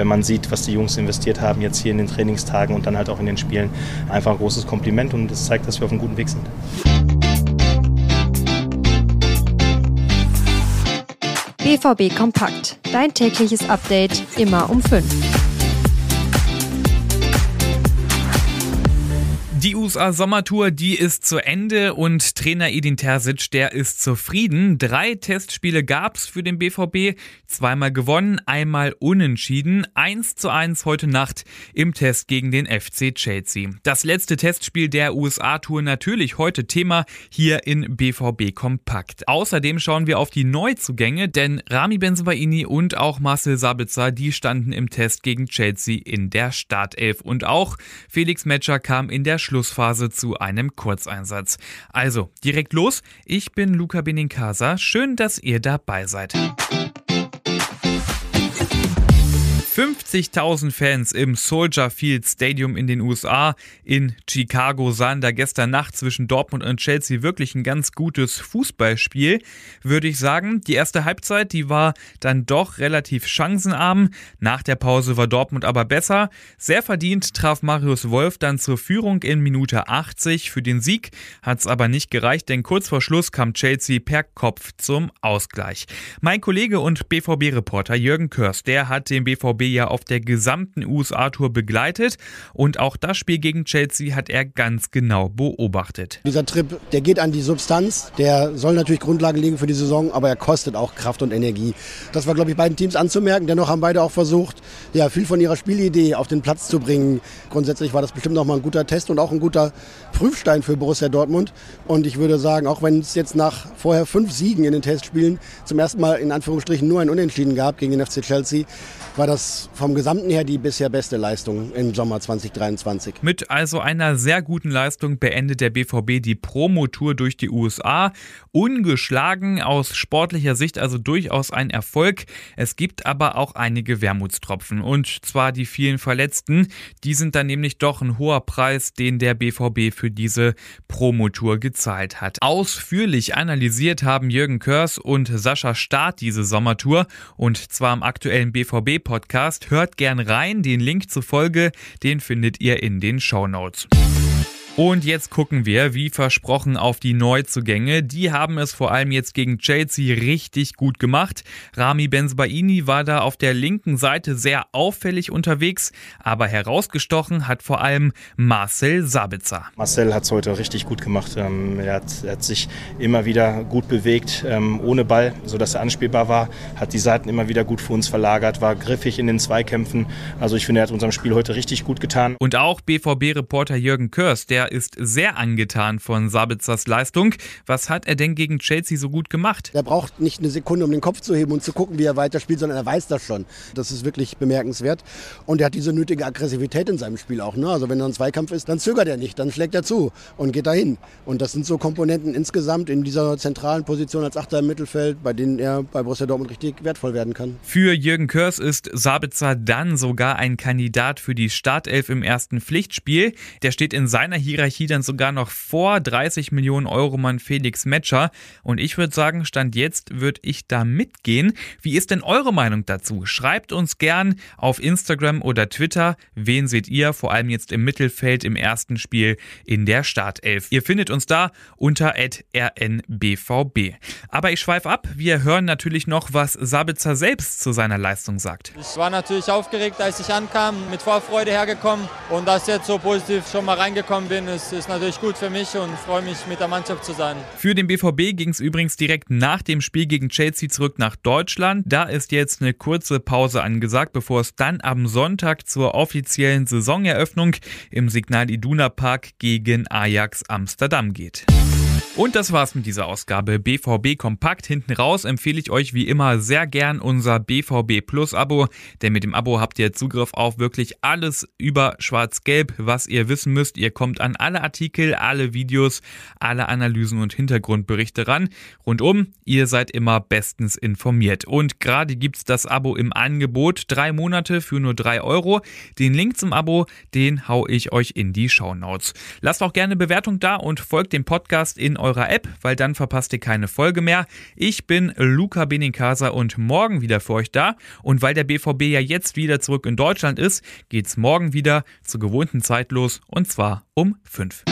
Wenn man sieht, was die Jungs investiert haben jetzt hier in den Trainingstagen und dann halt auch in den Spielen, einfach ein großes Kompliment und das zeigt, dass wir auf einem guten Weg sind. BVB Kompakt. Dein tägliches Update immer um 5. Die USA-Sommertour, die ist zu Ende und Trainer Edin Terzic, der ist zufrieden. Drei Testspiele gab's für den BVB, zweimal gewonnen, einmal unentschieden, eins zu eins heute Nacht im Test gegen den FC Chelsea. Das letzte Testspiel der USA-Tour natürlich heute Thema hier in BVB Kompakt. Außerdem schauen wir auf die Neuzugänge, denn Rami Benzebaini und auch Marcel Sabitzer, die standen im Test gegen Chelsea in der Startelf und auch Felix Metscher kam in der Schlussphase zu einem Kurzeinsatz. Also, direkt los. Ich bin Luca Benincasa. Schön, dass ihr dabei seid. 50.000 Fans im Soldier Field Stadium in den USA. In Chicago sahen da gestern Nacht zwischen Dortmund und Chelsea wirklich ein ganz gutes Fußballspiel, würde ich sagen. Die erste Halbzeit, die war dann doch relativ chancenarm. Nach der Pause war Dortmund aber besser. Sehr verdient traf Marius Wolf dann zur Führung in Minute 80 für den Sieg. Hat es aber nicht gereicht, denn kurz vor Schluss kam Chelsea per Kopf zum Ausgleich. Mein Kollege und BVB-Reporter Jürgen Körs, der hat den BVB ja auf der gesamten USA-Tour begleitet und auch das Spiel gegen Chelsea hat er ganz genau beobachtet. Dieser Trip, der geht an die Substanz, der soll natürlich Grundlage legen für die Saison, aber er kostet auch Kraft und Energie. Das war, glaube ich, beiden Teams anzumerken. Dennoch haben beide auch versucht, ja, viel von ihrer Spielidee auf den Platz zu bringen. Grundsätzlich war das bestimmt nochmal ein guter Test und auch ein guter Prüfstein für Borussia Dortmund. Und ich würde sagen, auch wenn es jetzt nach vorher fünf Siegen in den Testspielen zum ersten Mal in Anführungsstrichen nur ein Unentschieden gab gegen den FC Chelsea, war das vom Gesamten her die bisher beste Leistung im Sommer 2023. Mit also einer sehr guten Leistung beendet der BVB die Promotour durch die USA. Ungeschlagen aus sportlicher Sicht also durchaus ein Erfolg. Es gibt aber auch einige Wermutstropfen und zwar die vielen Verletzten. Die sind dann nämlich doch ein hoher Preis, den der BVB für diese Promotour gezahlt hat. Ausführlich analysiert haben Jürgen Körs und Sascha Staat diese Sommertour und zwar im aktuellen BVB-Podcast. Hört gern rein. Den Link zur Folge, den findet ihr in den Show Notes. Und jetzt gucken wir, wie versprochen, auf die Neuzugänge. Die haben es vor allem jetzt gegen Chelsea richtig gut gemacht. Rami Benzbaini war da auf der linken Seite sehr auffällig unterwegs, aber herausgestochen hat vor allem Marcel Sabitzer. Marcel hat es heute richtig gut gemacht. Ähm, er hat, er hat, sich immer wieder gut bewegt, ähm, ohne Ball, sodass er anspielbar war, hat die Seiten immer wieder gut für uns verlagert, war griffig in den Zweikämpfen. Also ich finde, er hat unserem Spiel heute richtig gut getan. Und auch BVB-Reporter Jürgen Körs, der ist sehr angetan von Sabitzers Leistung. Was hat er denn gegen Chelsea so gut gemacht? Er braucht nicht eine Sekunde, um den Kopf zu heben und zu gucken, wie er weiterspielt, sondern er weiß das schon. Das ist wirklich bemerkenswert. Und er hat diese nötige Aggressivität in seinem Spiel auch. Ne? Also wenn er ein Zweikampf ist, dann zögert er nicht, dann schlägt er zu und geht dahin. Und das sind so Komponenten insgesamt in dieser zentralen Position als Achter im Mittelfeld, bei denen er bei Borussia Dortmund richtig wertvoll werden kann. Für Jürgen Körs ist Sabitzer dann sogar ein Kandidat für die Startelf im ersten Pflichtspiel. Der steht in seiner Hierarchie Hierarchie dann sogar noch vor 30 Millionen Euro Mann Felix Metscher. Und ich würde sagen, Stand jetzt würde ich da mitgehen. Wie ist denn eure Meinung dazu? Schreibt uns gern auf Instagram oder Twitter. Wen seht ihr vor allem jetzt im Mittelfeld im ersten Spiel in der Startelf? Ihr findet uns da unter rnbvb. Aber ich schweife ab. Wir hören natürlich noch, was Sabitzer selbst zu seiner Leistung sagt. Ich war natürlich aufgeregt, als ich ankam, mit Vorfreude hergekommen und dass jetzt so positiv schon mal reingekommen bin, ist, ist natürlich gut für mich und freue mich, mit der Mannschaft zu sein. Für den BVB ging es übrigens direkt nach dem Spiel gegen Chelsea zurück nach Deutschland. Da ist jetzt eine kurze Pause angesagt, bevor es dann am Sonntag zur offiziellen Saisoneröffnung im Signal Iduna Park gegen Ajax Amsterdam geht. Und das war's mit dieser Ausgabe BVB Kompakt. Hinten raus empfehle ich euch wie immer sehr gern unser BVB Plus Abo, denn mit dem Abo habt ihr Zugriff auf wirklich alles über Schwarz-Gelb, was ihr wissen müsst. Ihr kommt an alle Artikel, alle Videos, alle Analysen und Hintergrundberichte ran. Rundum, ihr seid immer bestens informiert. Und gerade gibt's das Abo im Angebot. Drei Monate für nur drei Euro. Den Link zum Abo, den hau ich euch in die Show Notes. Lasst auch gerne Bewertung da und folgt dem Podcast in eurer App, weil dann verpasst ihr keine Folge mehr. Ich bin Luca Benincasa und morgen wieder für euch da. Und weil der BVB ja jetzt wieder zurück in Deutschland ist, geht's morgen wieder zur gewohnten Zeit los und zwar um 5.